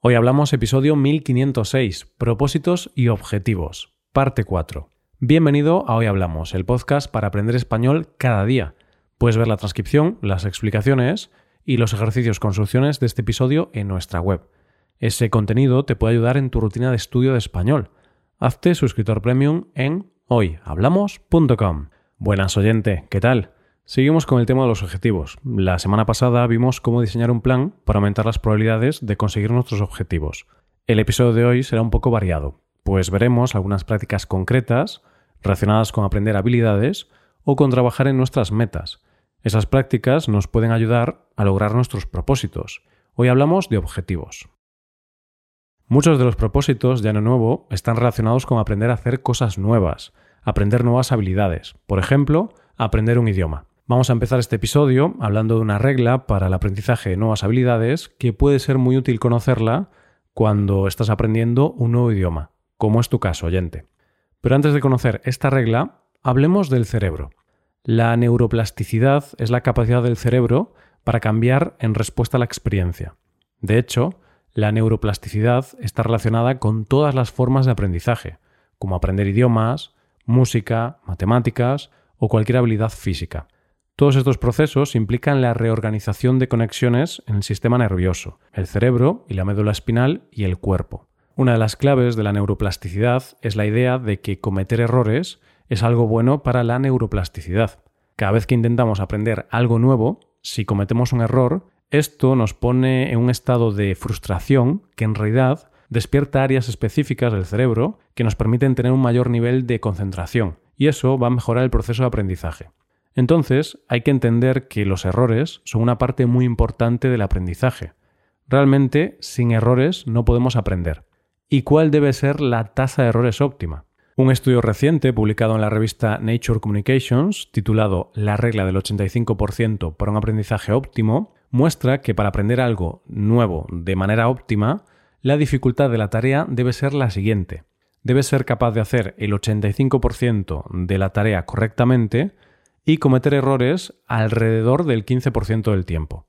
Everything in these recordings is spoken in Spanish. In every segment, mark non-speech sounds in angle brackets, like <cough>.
Hoy hablamos episodio 1506, propósitos y objetivos, parte 4. Bienvenido a Hoy Hablamos, el podcast para aprender español cada día. Puedes ver la transcripción, las explicaciones y los ejercicios con soluciones de este episodio en nuestra web. Ese contenido te puede ayudar en tu rutina de estudio de español. Hazte suscriptor premium en hoyhablamos.com. Buenas oyente, ¿qué tal? Seguimos con el tema de los objetivos. La semana pasada vimos cómo diseñar un plan para aumentar las probabilidades de conseguir nuestros objetivos. El episodio de hoy será un poco variado, pues veremos algunas prácticas concretas relacionadas con aprender habilidades o con trabajar en nuestras metas. Esas prácticas nos pueden ayudar a lograr nuestros propósitos. Hoy hablamos de objetivos. Muchos de los propósitos de Año Nuevo están relacionados con aprender a hacer cosas nuevas, aprender nuevas habilidades, por ejemplo, aprender un idioma. Vamos a empezar este episodio hablando de una regla para el aprendizaje de nuevas habilidades que puede ser muy útil conocerla cuando estás aprendiendo un nuevo idioma, como es tu caso, oyente. Pero antes de conocer esta regla, hablemos del cerebro. La neuroplasticidad es la capacidad del cerebro para cambiar en respuesta a la experiencia. De hecho, la neuroplasticidad está relacionada con todas las formas de aprendizaje, como aprender idiomas, música, matemáticas o cualquier habilidad física. Todos estos procesos implican la reorganización de conexiones en el sistema nervioso, el cerebro y la médula espinal y el cuerpo. Una de las claves de la neuroplasticidad es la idea de que cometer errores es algo bueno para la neuroplasticidad. Cada vez que intentamos aprender algo nuevo, si cometemos un error, esto nos pone en un estado de frustración que en realidad despierta áreas específicas del cerebro que nos permiten tener un mayor nivel de concentración, y eso va a mejorar el proceso de aprendizaje. Entonces, hay que entender que los errores son una parte muy importante del aprendizaje. Realmente, sin errores no podemos aprender. ¿Y cuál debe ser la tasa de errores óptima? Un estudio reciente publicado en la revista Nature Communications, titulado La regla del 85% para un aprendizaje óptimo, muestra que para aprender algo nuevo de manera óptima, la dificultad de la tarea debe ser la siguiente. Debes ser capaz de hacer el 85% de la tarea correctamente y cometer errores alrededor del 15% del tiempo.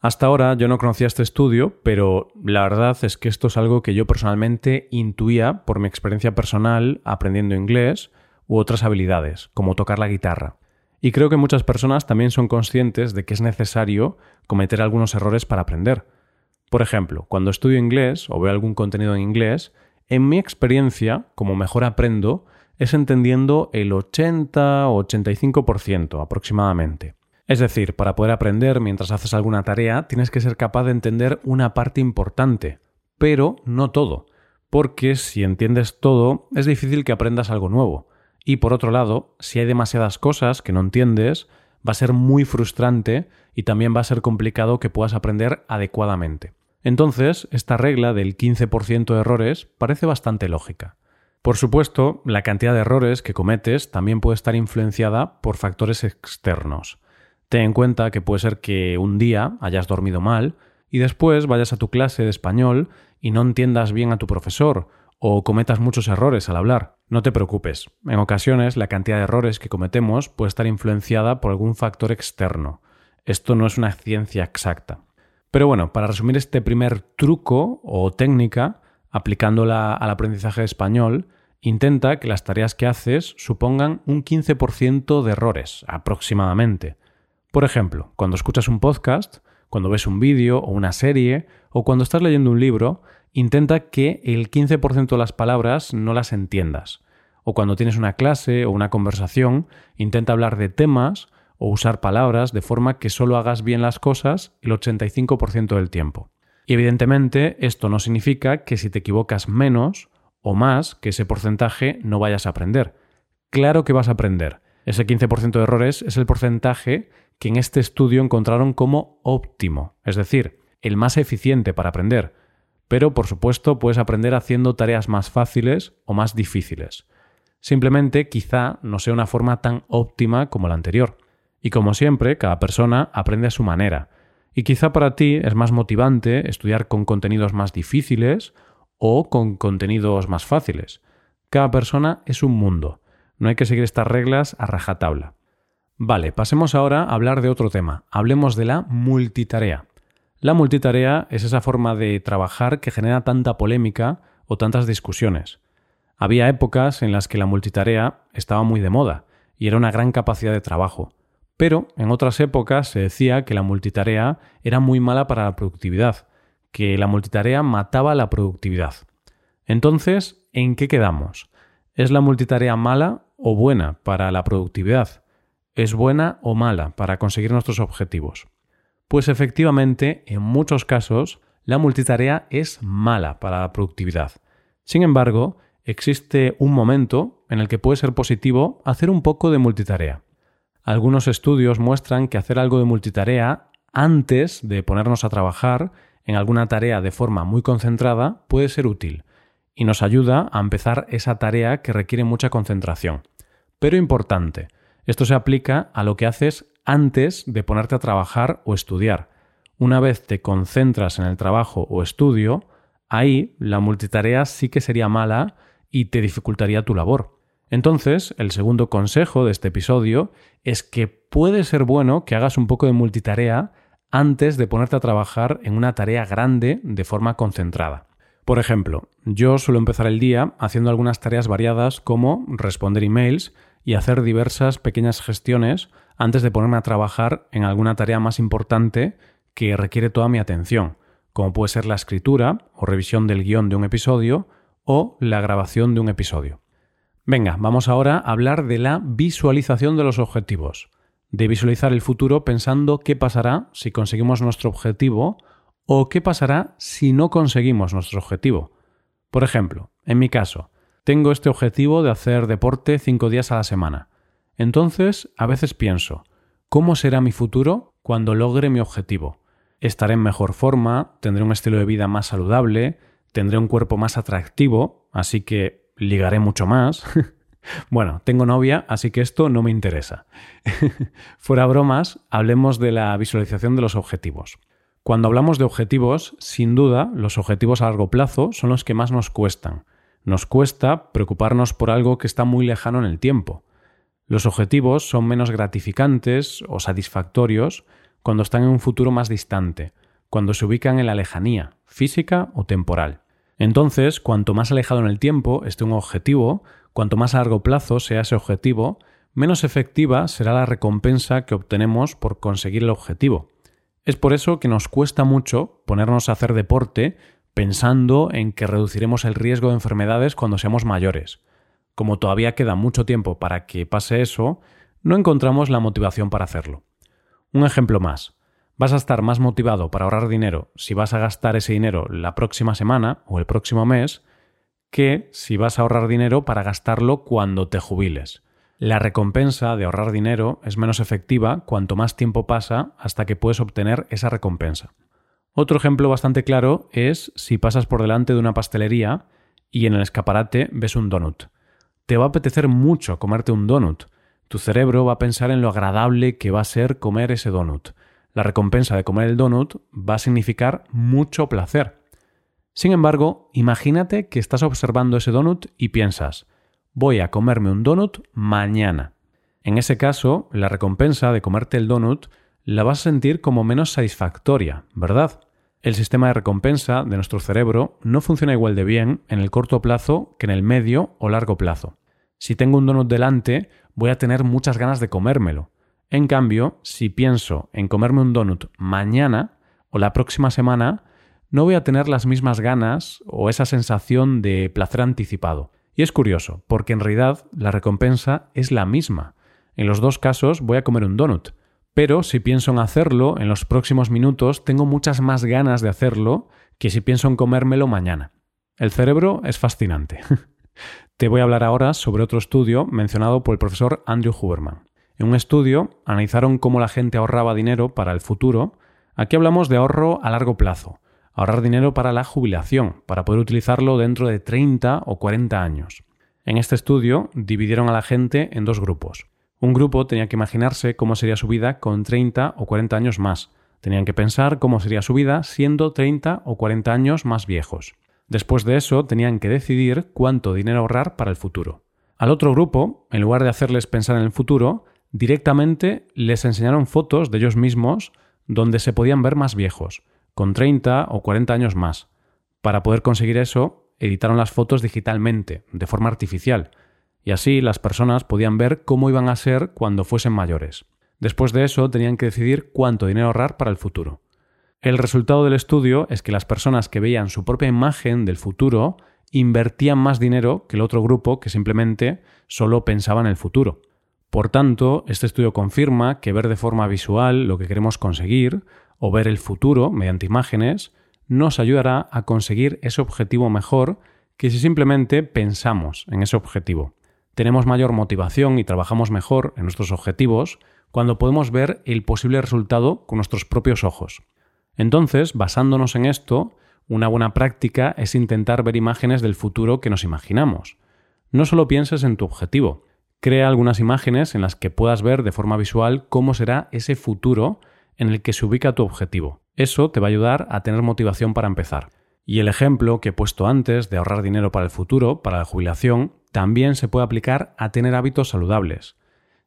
Hasta ahora yo no conocía este estudio, pero la verdad es que esto es algo que yo personalmente intuía por mi experiencia personal aprendiendo inglés u otras habilidades, como tocar la guitarra. Y creo que muchas personas también son conscientes de que es necesario cometer algunos errores para aprender. Por ejemplo, cuando estudio inglés o veo algún contenido en inglés, en mi experiencia, como mejor aprendo, es entendiendo el 80 o 85% aproximadamente. Es decir, para poder aprender mientras haces alguna tarea tienes que ser capaz de entender una parte importante, pero no todo, porque si entiendes todo es difícil que aprendas algo nuevo. Y por otro lado, si hay demasiadas cosas que no entiendes, va a ser muy frustrante y también va a ser complicado que puedas aprender adecuadamente. Entonces, esta regla del 15% de errores parece bastante lógica. Por supuesto, la cantidad de errores que cometes también puede estar influenciada por factores externos. Ten en cuenta que puede ser que un día hayas dormido mal y después vayas a tu clase de español y no entiendas bien a tu profesor o cometas muchos errores al hablar. No te preocupes. En ocasiones la cantidad de errores que cometemos puede estar influenciada por algún factor externo. Esto no es una ciencia exacta. Pero bueno, para resumir este primer truco o técnica, aplicándola al aprendizaje de español, intenta que las tareas que haces supongan un 15% de errores, aproximadamente. Por ejemplo, cuando escuchas un podcast, cuando ves un vídeo o una serie, o cuando estás leyendo un libro, intenta que el 15% de las palabras no las entiendas. O cuando tienes una clase o una conversación, intenta hablar de temas o usar palabras de forma que solo hagas bien las cosas el 85% del tiempo. Y evidentemente esto no significa que si te equivocas menos o más que ese porcentaje no vayas a aprender. Claro que vas a aprender. Ese 15% de errores es el porcentaje que en este estudio encontraron como óptimo, es decir, el más eficiente para aprender. Pero, por supuesto, puedes aprender haciendo tareas más fáciles o más difíciles. Simplemente quizá no sea una forma tan óptima como la anterior. Y como siempre, cada persona aprende a su manera. Y quizá para ti es más motivante estudiar con contenidos más difíciles o con contenidos más fáciles. Cada persona es un mundo. No hay que seguir estas reglas a rajatabla. Vale, pasemos ahora a hablar de otro tema. Hablemos de la multitarea. La multitarea es esa forma de trabajar que genera tanta polémica o tantas discusiones. Había épocas en las que la multitarea estaba muy de moda y era una gran capacidad de trabajo, pero en otras épocas se decía que la multitarea era muy mala para la productividad, que la multitarea mataba la productividad. Entonces, ¿en qué quedamos? ¿Es la multitarea mala o buena para la productividad? ¿Es buena o mala para conseguir nuestros objetivos? Pues efectivamente, en muchos casos, la multitarea es mala para la productividad. Sin embargo, existe un momento en el que puede ser positivo hacer un poco de multitarea. Algunos estudios muestran que hacer algo de multitarea antes de ponernos a trabajar en alguna tarea de forma muy concentrada puede ser útil y nos ayuda a empezar esa tarea que requiere mucha concentración. Pero importante, esto se aplica a lo que haces antes de ponerte a trabajar o estudiar. Una vez te concentras en el trabajo o estudio, ahí la multitarea sí que sería mala y te dificultaría tu labor. Entonces, el segundo consejo de este episodio es que puede ser bueno que hagas un poco de multitarea antes de ponerte a trabajar en una tarea grande de forma concentrada. Por ejemplo, yo suelo empezar el día haciendo algunas tareas variadas como responder emails y hacer diversas pequeñas gestiones antes de ponerme a trabajar en alguna tarea más importante que requiere toda mi atención, como puede ser la escritura o revisión del guion de un episodio o la grabación de un episodio. Venga, vamos ahora a hablar de la visualización de los objetivos, de visualizar el futuro pensando qué pasará si conseguimos nuestro objetivo o qué pasará si no conseguimos nuestro objetivo. Por ejemplo, en mi caso, tengo este objetivo de hacer deporte cinco días a la semana. Entonces, a veces pienso, ¿cómo será mi futuro cuando logre mi objetivo? Estaré en mejor forma, tendré un estilo de vida más saludable, tendré un cuerpo más atractivo, así que ligaré mucho más. <laughs> bueno, tengo novia, así que esto no me interesa. <laughs> Fuera bromas, hablemos de la visualización de los objetivos. Cuando hablamos de objetivos, sin duda, los objetivos a largo plazo son los que más nos cuestan. Nos cuesta preocuparnos por algo que está muy lejano en el tiempo. Los objetivos son menos gratificantes o satisfactorios cuando están en un futuro más distante, cuando se ubican en la lejanía, física o temporal. Entonces, cuanto más alejado en el tiempo esté un objetivo, cuanto más a largo plazo sea ese objetivo, menos efectiva será la recompensa que obtenemos por conseguir el objetivo. Es por eso que nos cuesta mucho ponernos a hacer deporte pensando en que reduciremos el riesgo de enfermedades cuando seamos mayores como todavía queda mucho tiempo para que pase eso, no encontramos la motivación para hacerlo. Un ejemplo más. Vas a estar más motivado para ahorrar dinero si vas a gastar ese dinero la próxima semana o el próximo mes que si vas a ahorrar dinero para gastarlo cuando te jubiles. La recompensa de ahorrar dinero es menos efectiva cuanto más tiempo pasa hasta que puedes obtener esa recompensa. Otro ejemplo bastante claro es si pasas por delante de una pastelería y en el escaparate ves un donut te va a apetecer mucho comerte un donut. Tu cerebro va a pensar en lo agradable que va a ser comer ese donut. La recompensa de comer el donut va a significar mucho placer. Sin embargo, imagínate que estás observando ese donut y piensas, voy a comerme un donut mañana. En ese caso, la recompensa de comerte el donut la vas a sentir como menos satisfactoria, ¿verdad? El sistema de recompensa de nuestro cerebro no funciona igual de bien en el corto plazo que en el medio o largo plazo. Si tengo un donut delante, voy a tener muchas ganas de comérmelo. En cambio, si pienso en comerme un donut mañana o la próxima semana, no voy a tener las mismas ganas o esa sensación de placer anticipado. Y es curioso, porque en realidad la recompensa es la misma. En los dos casos voy a comer un donut, pero si pienso en hacerlo en los próximos minutos, tengo muchas más ganas de hacerlo que si pienso en comérmelo mañana. El cerebro es fascinante. <laughs> Te voy a hablar ahora sobre otro estudio mencionado por el profesor Andrew Huberman. En un estudio analizaron cómo la gente ahorraba dinero para el futuro. Aquí hablamos de ahorro a largo plazo, ahorrar dinero para la jubilación, para poder utilizarlo dentro de 30 o 40 años. En este estudio dividieron a la gente en dos grupos. Un grupo tenía que imaginarse cómo sería su vida con 30 o 40 años más. Tenían que pensar cómo sería su vida siendo 30 o 40 años más viejos. Después de eso, tenían que decidir cuánto dinero ahorrar para el futuro. Al otro grupo, en lugar de hacerles pensar en el futuro, directamente les enseñaron fotos de ellos mismos donde se podían ver más viejos, con 30 o 40 años más. Para poder conseguir eso, editaron las fotos digitalmente, de forma artificial, y así las personas podían ver cómo iban a ser cuando fuesen mayores. Después de eso tenían que decidir cuánto dinero ahorrar para el futuro. El resultado del estudio es que las personas que veían su propia imagen del futuro invertían más dinero que el otro grupo que simplemente solo pensaba en el futuro. Por tanto, este estudio confirma que ver de forma visual lo que queremos conseguir o ver el futuro mediante imágenes nos ayudará a conseguir ese objetivo mejor que si simplemente pensamos en ese objetivo. Tenemos mayor motivación y trabajamos mejor en nuestros objetivos cuando podemos ver el posible resultado con nuestros propios ojos. Entonces, basándonos en esto, una buena práctica es intentar ver imágenes del futuro que nos imaginamos. No solo pienses en tu objetivo, crea algunas imágenes en las que puedas ver de forma visual cómo será ese futuro en el que se ubica tu objetivo. Eso te va a ayudar a tener motivación para empezar. Y el ejemplo que he puesto antes de ahorrar dinero para el futuro, para la jubilación, también se puede aplicar a tener hábitos saludables.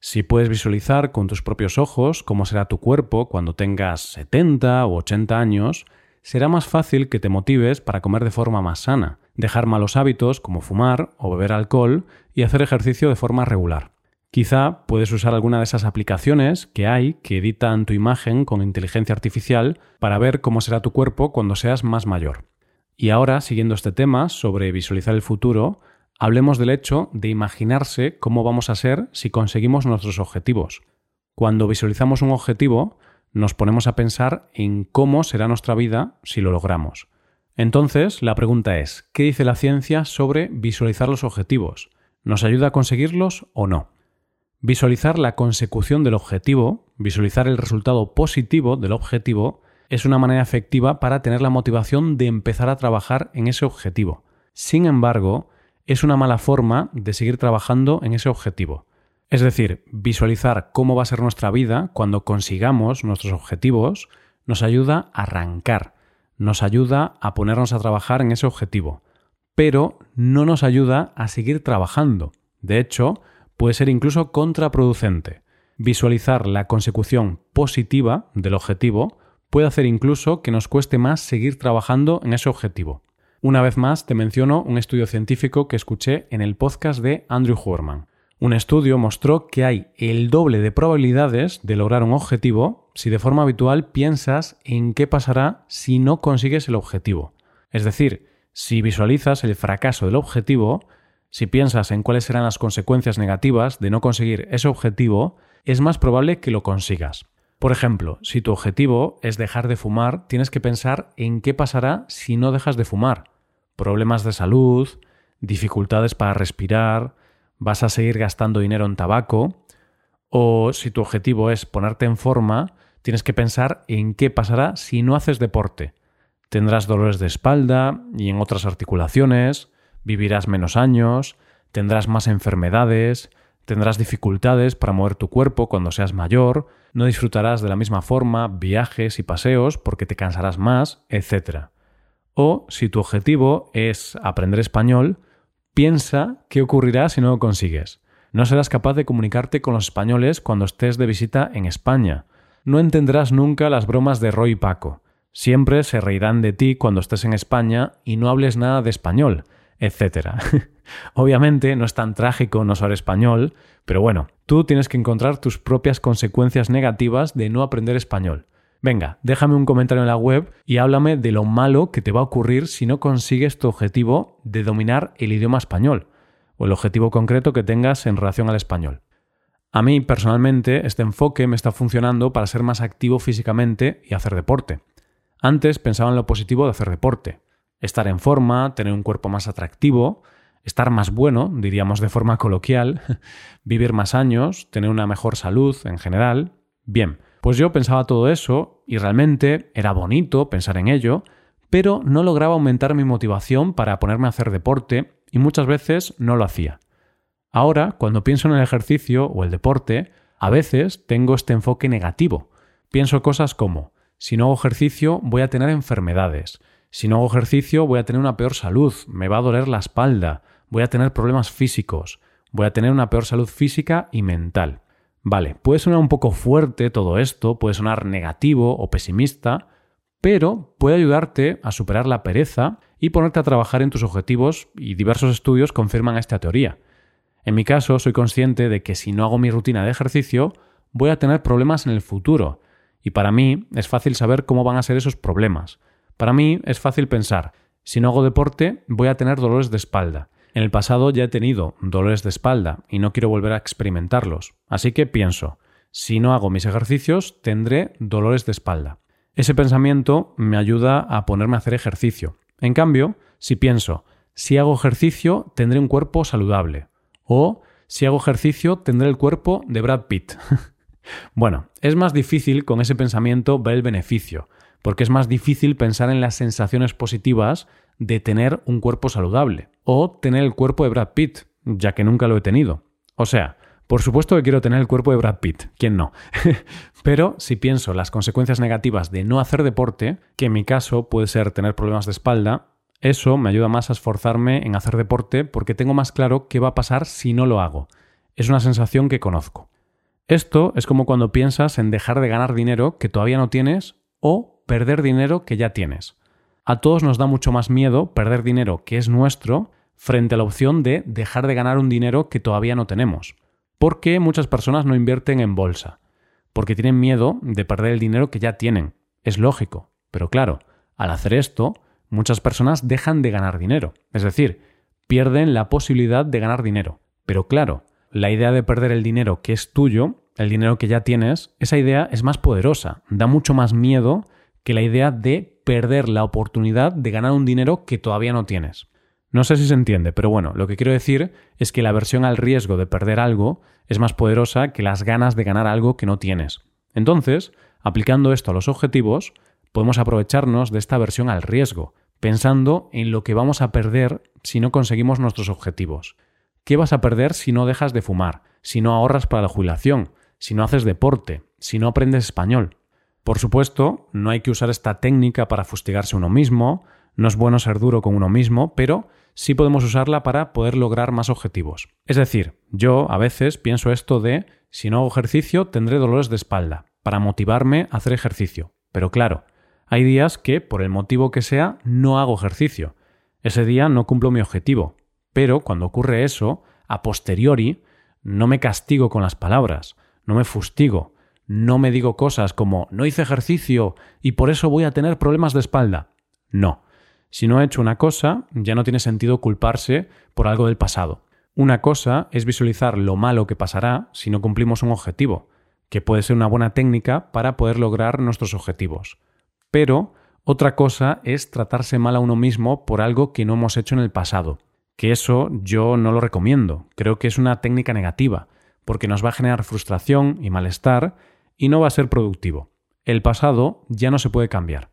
Si puedes visualizar con tus propios ojos cómo será tu cuerpo cuando tengas 70 o 80 años, será más fácil que te motives para comer de forma más sana, dejar malos hábitos como fumar o beber alcohol y hacer ejercicio de forma regular. Quizá puedes usar alguna de esas aplicaciones que hay que editan tu imagen con inteligencia artificial para ver cómo será tu cuerpo cuando seas más mayor. Y ahora, siguiendo este tema sobre visualizar el futuro, hablemos del hecho de imaginarse cómo vamos a ser si conseguimos nuestros objetivos. Cuando visualizamos un objetivo, nos ponemos a pensar en cómo será nuestra vida si lo logramos. Entonces, la pregunta es, ¿qué dice la ciencia sobre visualizar los objetivos? ¿Nos ayuda a conseguirlos o no? Visualizar la consecución del objetivo, visualizar el resultado positivo del objetivo, es una manera efectiva para tener la motivación de empezar a trabajar en ese objetivo. Sin embargo, es una mala forma de seguir trabajando en ese objetivo. Es decir, visualizar cómo va a ser nuestra vida cuando consigamos nuestros objetivos nos ayuda a arrancar, nos ayuda a ponernos a trabajar en ese objetivo, pero no nos ayuda a seguir trabajando. De hecho, puede ser incluso contraproducente. Visualizar la consecución positiva del objetivo puede hacer incluso que nos cueste más seguir trabajando en ese objetivo. Una vez más, te menciono un estudio científico que escuché en el podcast de Andrew Huerman. Un estudio mostró que hay el doble de probabilidades de lograr un objetivo si de forma habitual piensas en qué pasará si no consigues el objetivo. Es decir, si visualizas el fracaso del objetivo, si piensas en cuáles serán las consecuencias negativas de no conseguir ese objetivo, es más probable que lo consigas. Por ejemplo, si tu objetivo es dejar de fumar, tienes que pensar en qué pasará si no dejas de fumar problemas de salud, dificultades para respirar, vas a seguir gastando dinero en tabaco, o si tu objetivo es ponerte en forma, tienes que pensar en qué pasará si no haces deporte. Tendrás dolores de espalda y en otras articulaciones, vivirás menos años, tendrás más enfermedades, tendrás dificultades para mover tu cuerpo cuando seas mayor, no disfrutarás de la misma forma viajes y paseos porque te cansarás más, etc. O si tu objetivo es aprender español, piensa qué ocurrirá si no lo consigues. No serás capaz de comunicarte con los españoles cuando estés de visita en España. No entenderás nunca las bromas de Roy y Paco. Siempre se reirán de ti cuando estés en España y no hables nada de español, etc. <laughs> Obviamente no es tan trágico no saber español, pero bueno, tú tienes que encontrar tus propias consecuencias negativas de no aprender español. Venga, déjame un comentario en la web y háblame de lo malo que te va a ocurrir si no consigues tu objetivo de dominar el idioma español o el objetivo concreto que tengas en relación al español. A mí personalmente este enfoque me está funcionando para ser más activo físicamente y hacer deporte. Antes pensaba en lo positivo de hacer deporte, estar en forma, tener un cuerpo más atractivo, estar más bueno, diríamos de forma coloquial, <laughs> vivir más años, tener una mejor salud en general. Bien, pues yo pensaba todo eso y realmente era bonito pensar en ello, pero no lograba aumentar mi motivación para ponerme a hacer deporte y muchas veces no lo hacía. Ahora, cuando pienso en el ejercicio o el deporte, a veces tengo este enfoque negativo. Pienso cosas como, si no hago ejercicio voy a tener enfermedades, si no hago ejercicio voy a tener una peor salud, me va a doler la espalda, voy a tener problemas físicos, voy a tener una peor salud física y mental. Vale, puede sonar un poco fuerte todo esto, puede sonar negativo o pesimista, pero puede ayudarte a superar la pereza y ponerte a trabajar en tus objetivos y diversos estudios confirman esta teoría. En mi caso, soy consciente de que si no hago mi rutina de ejercicio, voy a tener problemas en el futuro, y para mí es fácil saber cómo van a ser esos problemas. Para mí es fácil pensar, si no hago deporte, voy a tener dolores de espalda. En el pasado ya he tenido dolores de espalda y no quiero volver a experimentarlos. Así que pienso, si no hago mis ejercicios, tendré dolores de espalda. Ese pensamiento me ayuda a ponerme a hacer ejercicio. En cambio, si pienso, si hago ejercicio, tendré un cuerpo saludable. O si hago ejercicio, tendré el cuerpo de Brad Pitt. <laughs> bueno, es más difícil con ese pensamiento ver el beneficio, porque es más difícil pensar en las sensaciones positivas de tener un cuerpo saludable o tener el cuerpo de Brad Pitt, ya que nunca lo he tenido. O sea, por supuesto que quiero tener el cuerpo de Brad Pitt, ¿quién no? <laughs> Pero si pienso las consecuencias negativas de no hacer deporte, que en mi caso puede ser tener problemas de espalda, eso me ayuda más a esforzarme en hacer deporte porque tengo más claro qué va a pasar si no lo hago. Es una sensación que conozco. Esto es como cuando piensas en dejar de ganar dinero que todavía no tienes o perder dinero que ya tienes. A todos nos da mucho más miedo perder dinero que es nuestro frente a la opción de dejar de ganar un dinero que todavía no tenemos. ¿Por qué muchas personas no invierten en bolsa? Porque tienen miedo de perder el dinero que ya tienen. Es lógico. Pero claro, al hacer esto, muchas personas dejan de ganar dinero. Es decir, pierden la posibilidad de ganar dinero. Pero claro, la idea de perder el dinero que es tuyo, el dinero que ya tienes, esa idea es más poderosa, da mucho más miedo que la idea de perder la oportunidad de ganar un dinero que todavía no tienes. No sé si se entiende, pero bueno, lo que quiero decir es que la aversión al riesgo de perder algo es más poderosa que las ganas de ganar algo que no tienes. Entonces, aplicando esto a los objetivos, podemos aprovecharnos de esta aversión al riesgo, pensando en lo que vamos a perder si no conseguimos nuestros objetivos. ¿Qué vas a perder si no dejas de fumar, si no ahorras para la jubilación, si no haces deporte, si no aprendes español? Por supuesto, no hay que usar esta técnica para fustigarse uno mismo, no es bueno ser duro con uno mismo, pero sí podemos usarla para poder lograr más objetivos. Es decir, yo a veces pienso esto de si no hago ejercicio tendré dolores de espalda, para motivarme a hacer ejercicio. Pero claro, hay días que, por el motivo que sea, no hago ejercicio. Ese día no cumplo mi objetivo. Pero cuando ocurre eso, a posteriori, no me castigo con las palabras, no me fustigo, no me digo cosas como no hice ejercicio y por eso voy a tener problemas de espalda. No, si no he hecho una cosa, ya no tiene sentido culparse por algo del pasado. Una cosa es visualizar lo malo que pasará si no cumplimos un objetivo, que puede ser una buena técnica para poder lograr nuestros objetivos. Pero otra cosa es tratarse mal a uno mismo por algo que no hemos hecho en el pasado, que eso yo no lo recomiendo, creo que es una técnica negativa, porque nos va a generar frustración y malestar y no va a ser productivo. El pasado ya no se puede cambiar.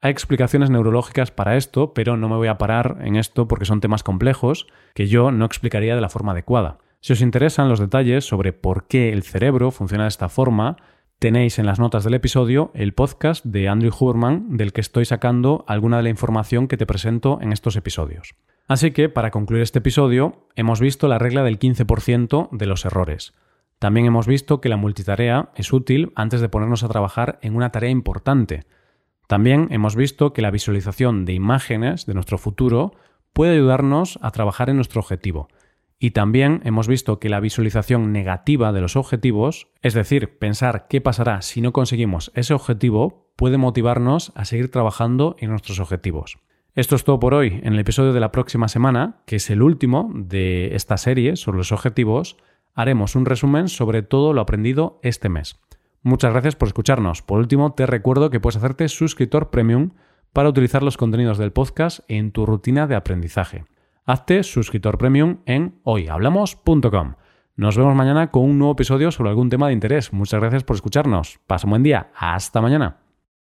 Hay explicaciones neurológicas para esto, pero no me voy a parar en esto porque son temas complejos que yo no explicaría de la forma adecuada. Si os interesan los detalles sobre por qué el cerebro funciona de esta forma, tenéis en las notas del episodio el podcast de Andrew Huberman del que estoy sacando alguna de la información que te presento en estos episodios. Así que, para concluir este episodio, hemos visto la regla del 15% de los errores. También hemos visto que la multitarea es útil antes de ponernos a trabajar en una tarea importante, también hemos visto que la visualización de imágenes de nuestro futuro puede ayudarnos a trabajar en nuestro objetivo. Y también hemos visto que la visualización negativa de los objetivos, es decir, pensar qué pasará si no conseguimos ese objetivo, puede motivarnos a seguir trabajando en nuestros objetivos. Esto es todo por hoy. En el episodio de la próxima semana, que es el último de esta serie sobre los objetivos, haremos un resumen sobre todo lo aprendido este mes. Muchas gracias por escucharnos. Por último, te recuerdo que puedes hacerte suscriptor premium para utilizar los contenidos del podcast en tu rutina de aprendizaje. Hazte suscriptor premium en hoyhablamos.com. Nos vemos mañana con un nuevo episodio sobre algún tema de interés. Muchas gracias por escucharnos. Pasa un buen día. Hasta mañana.